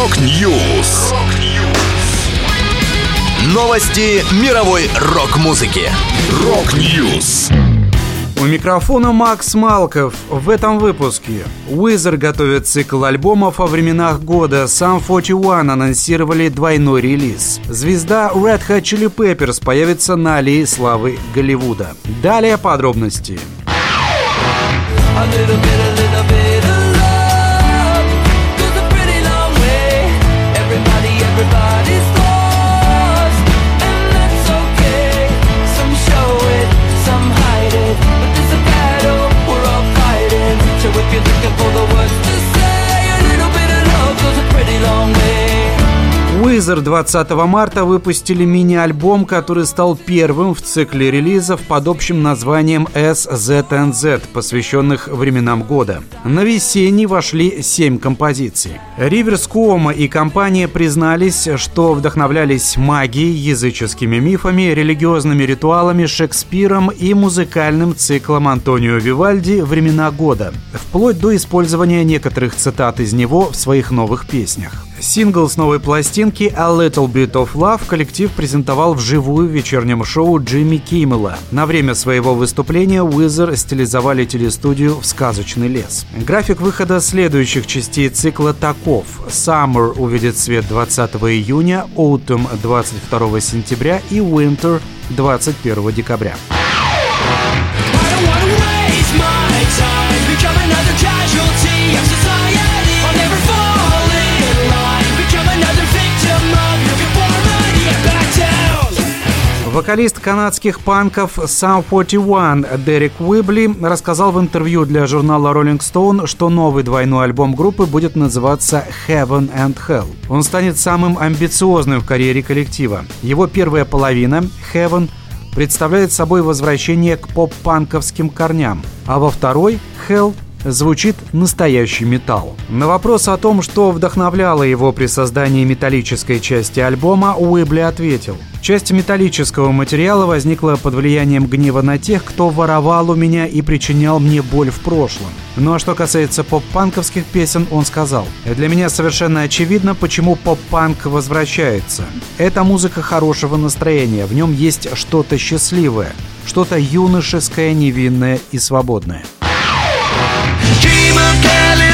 Rock News. Новости мировой рок-музыки. Rock News. У микрофона Макс Малков. В этом выпуске Weezer готовит цикл альбомов о временах года. Sum 41 анонсировали двойной релиз. Звезда Red Hot Chili Peppers появится на аллее славы Голливуда. Далее подробности. A little bit, a little bit Wizard 20 марта выпустили мини-альбом, который стал первым в цикле релизов под общим названием SZNZ, посвященных временам года. На весенний вошли семь композиций. Риверс Куома и компания признались, что вдохновлялись магией, языческими мифами, религиозными ритуалами, Шекспиром и музыкальным циклом Антонио Вивальди «Времена года», вплоть до использования некоторых цитат из него в своих новых песнях. Сингл с новой пластинки «A Little Bit of Love» коллектив презентовал в вечернем шоу Джимми Киммела. На время своего выступления Уизер стилизовали телестудию в сказочный лес. График выхода следующих частей цикла таков. Summer увидит свет 20 июня, Autumn 22 сентября и Winter 21 декабря. Вокалист канадских панков Sam 41 Дерек Уибли рассказал в интервью для журнала Rolling Stone, что новый двойной альбом группы будет называться Heaven and Hell. Он станет самым амбициозным в карьере коллектива. Его первая половина, Heaven, представляет собой возвращение к поп-панковским корням, а во второй, Hell, звучит настоящий металл. На вопрос о том, что вдохновляло его при создании металлической части альбома, Уибли ответил. Часть металлического материала возникла под влиянием гнева на тех, кто воровал у меня и причинял мне боль в прошлом. Ну а что касается поп-панковских песен, он сказал, «Для меня совершенно очевидно, почему поп-панк возвращается. Это музыка хорошего настроения, в нем есть что-то счастливое, что-то юношеское, невинное и свободное». Kelly.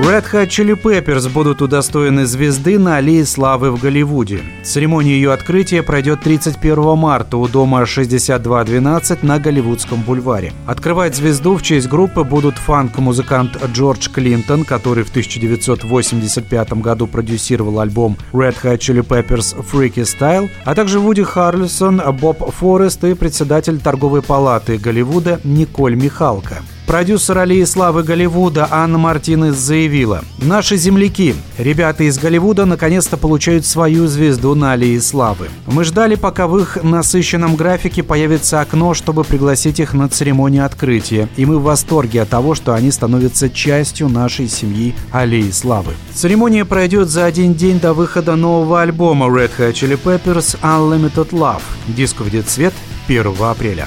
Red Hot Chili Peppers будут удостоены звезды на Аллее Славы в Голливуде. Церемония ее открытия пройдет 31 марта у дома 6212 на Голливудском бульваре. Открывать звезду в честь группы будут фанк-музыкант Джордж Клинтон, который в 1985 году продюсировал альбом Red Hot Chili Peppers Freaky Style, а также Вуди Харлисон, Боб Форест и председатель торговой палаты Голливуда Николь Михалка. Продюсер Алии Славы Голливуда Анна Мартинес заявила, «Наши земляки, ребята из Голливуда, наконец-то получают свою звезду на Алии Славы. Мы ждали, пока в их насыщенном графике появится окно, чтобы пригласить их на церемонию открытия, и мы в восторге от того, что они становятся частью нашей семьи Алии Славы». Церемония пройдет за один день до выхода нового альбома Red Hot Chili Peppers Unlimited Love. Диск выйдет свет 1 апреля.